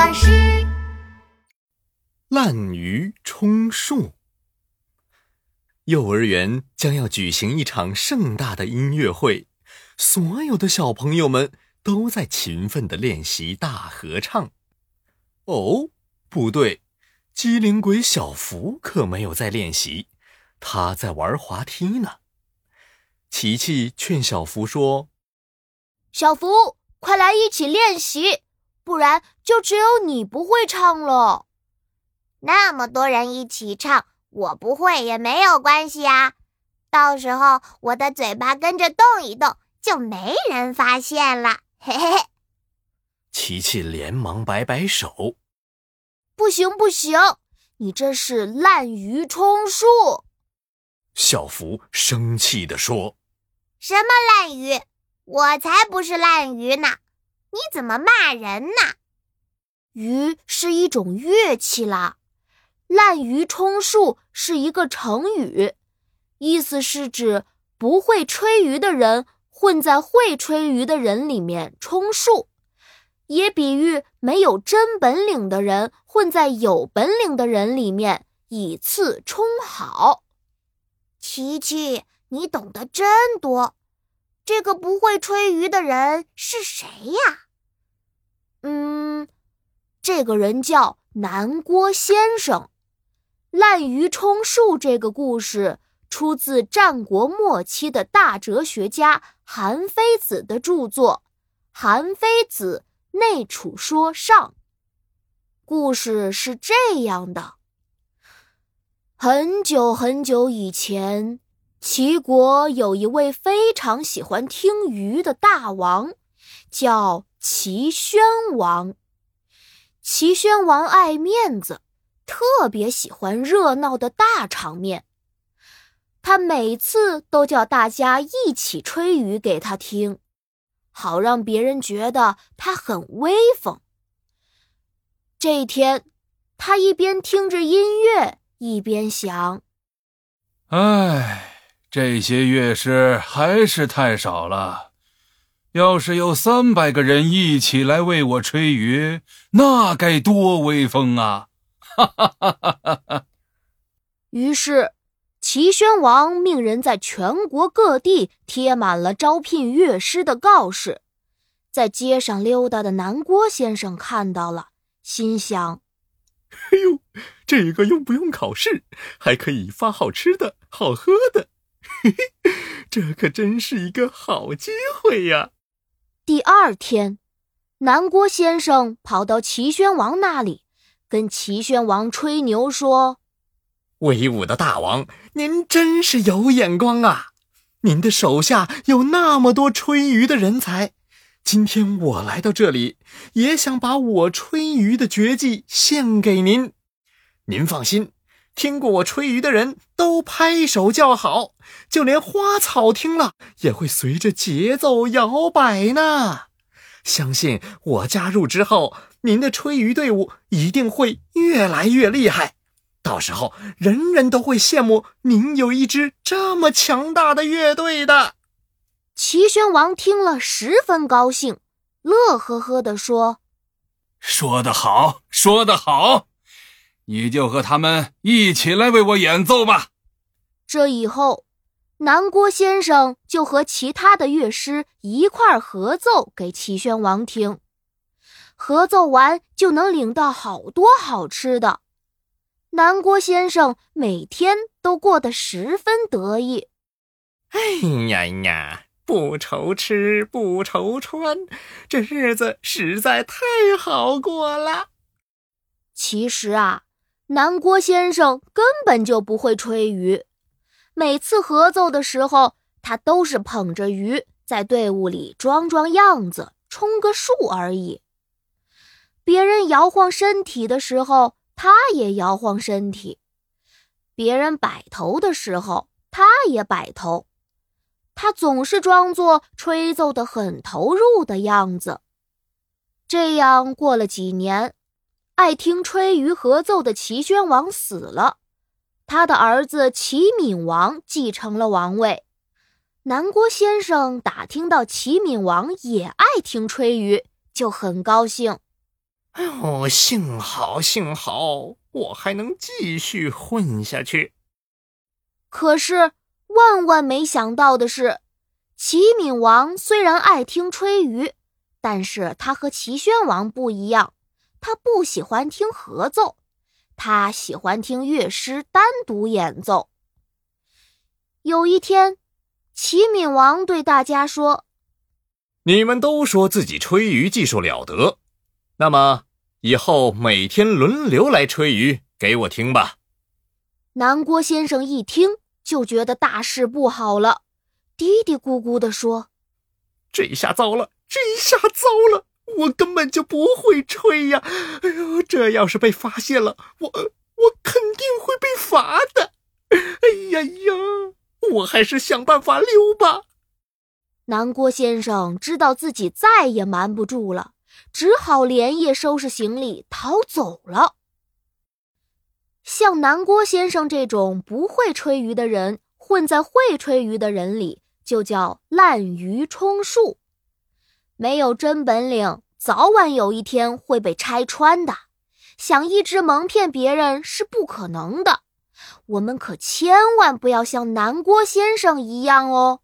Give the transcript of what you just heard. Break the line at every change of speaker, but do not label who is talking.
巴士。
滥竽充数。幼儿园将要举行一场盛大的音乐会，所有的小朋友们都在勤奋的练习大合唱。哦，不对，机灵鬼小福可没有在练习，他在玩滑梯呢。琪琪劝小福说：“
小福，快来一起练习，不然就只有你不会唱了。
那么多人一起唱。”我不会也没有关系啊，到时候我的嘴巴跟着动一动，就没人发现了。嘿嘿嘿。
琪琪连忙摆摆手：“
不行不行，你这是滥竽充数。”
小福生气地说：“
什么滥竽？我才不是滥竽呢！你怎么骂人呢？
鱼是一种乐器啦。”滥竽充数是一个成语，意思是指不会吹竽的人混在会吹竽的人里面充数，也比喻没有真本领的人混在有本领的人里面以次充好。
琪琪，你懂得真多，这个不会吹竽的人是谁呀？
嗯，这个人叫南郭先生。滥竽充数这个故事出自战国末期的大哲学家韩非子的著作《韩非子内储说上》。故事是这样的：很久很久以前，齐国有一位非常喜欢听竽的大王，叫齐宣王。齐宣王爱面子。特别喜欢热闹的大场面，他每次都叫大家一起吹竽给他听，好让别人觉得他很威风。这一天，他一边听着音乐，一边想：“
唉，这些乐师还是太少了。要是有三百个人一起来为我吹竽，那该多威风啊！”哈哈哈哈哈！
于是，齐宣王命人在全国各地贴满了招聘乐师的告示。在街上溜达的南郭先生看到了，心想：“
哎呦，这个用不用考试，还可以发好吃的好喝的，嘿嘿，这可真是一个好机会呀！”
第二天，南郭先生跑到齐宣王那里。跟齐宣王吹牛说：“
威武的大王，您真是有眼光啊！您的手下有那么多吹竽的人才，今天我来到这里，也想把我吹竽的绝技献给您。您放心，听过我吹竽的人都拍手叫好，就连花草听了也会随着节奏摇摆呢。相信我加入之后。”您的吹竽队伍一定会越来越厉害，到时候人人都会羡慕您有一支这么强大的乐队的。
齐宣王听了十分高兴，乐呵呵地说：“
说得好，说得好，你就和他们一起来为我演奏吧。”
这以后，南郭先生就和其他的乐师一块合奏给齐宣王听。合奏完就能领到好多好吃的，南郭先生每天都过得十分得意。
哎呀呀，不愁吃不愁穿，这日子实在太好过了。
其实啊，南郭先生根本就不会吹竽，每次合奏的时候，他都是捧着竽在队伍里装装样子，充个数而已。别人摇晃身体的时候，他也摇晃身体；别人摆头的时候，他也摆头。他总是装作吹奏的很投入的样子。这样过了几年，爱听吹竽合奏的齐宣王死了，他的儿子齐闵王继承了王位。南郭先生打听到齐闵王也爱听吹竽，就很高兴。
哎呦，幸好幸好，我还能继续混下去。
可是万万没想到的是，齐闵王虽然爱听吹竽，但是他和齐宣王不一样，他不喜欢听合奏，他喜欢听乐师单独演奏。有一天，齐闵王对大家说：“
你们都说自己吹竽技术了得，那么以后每天轮流来吹竽给我听吧。”
南郭先生一听就觉得大事不好了，嘀嘀咕咕地说：“
这下糟了，这下糟了，我根本就不会吹呀！哎呦，这要是被发现了，我我肯定会被罚的。哎呀呀！”我还是想办法溜吧。
南郭先生知道自己再也瞒不住了，只好连夜收拾行李逃走了。像南郭先生这种不会吹竽的人，混在会吹竽的人里，就叫滥竽充数。没有真本领，早晚有一天会被拆穿的。想一直蒙骗别人是不可能的。我们可千万不要像南郭先生一样哦。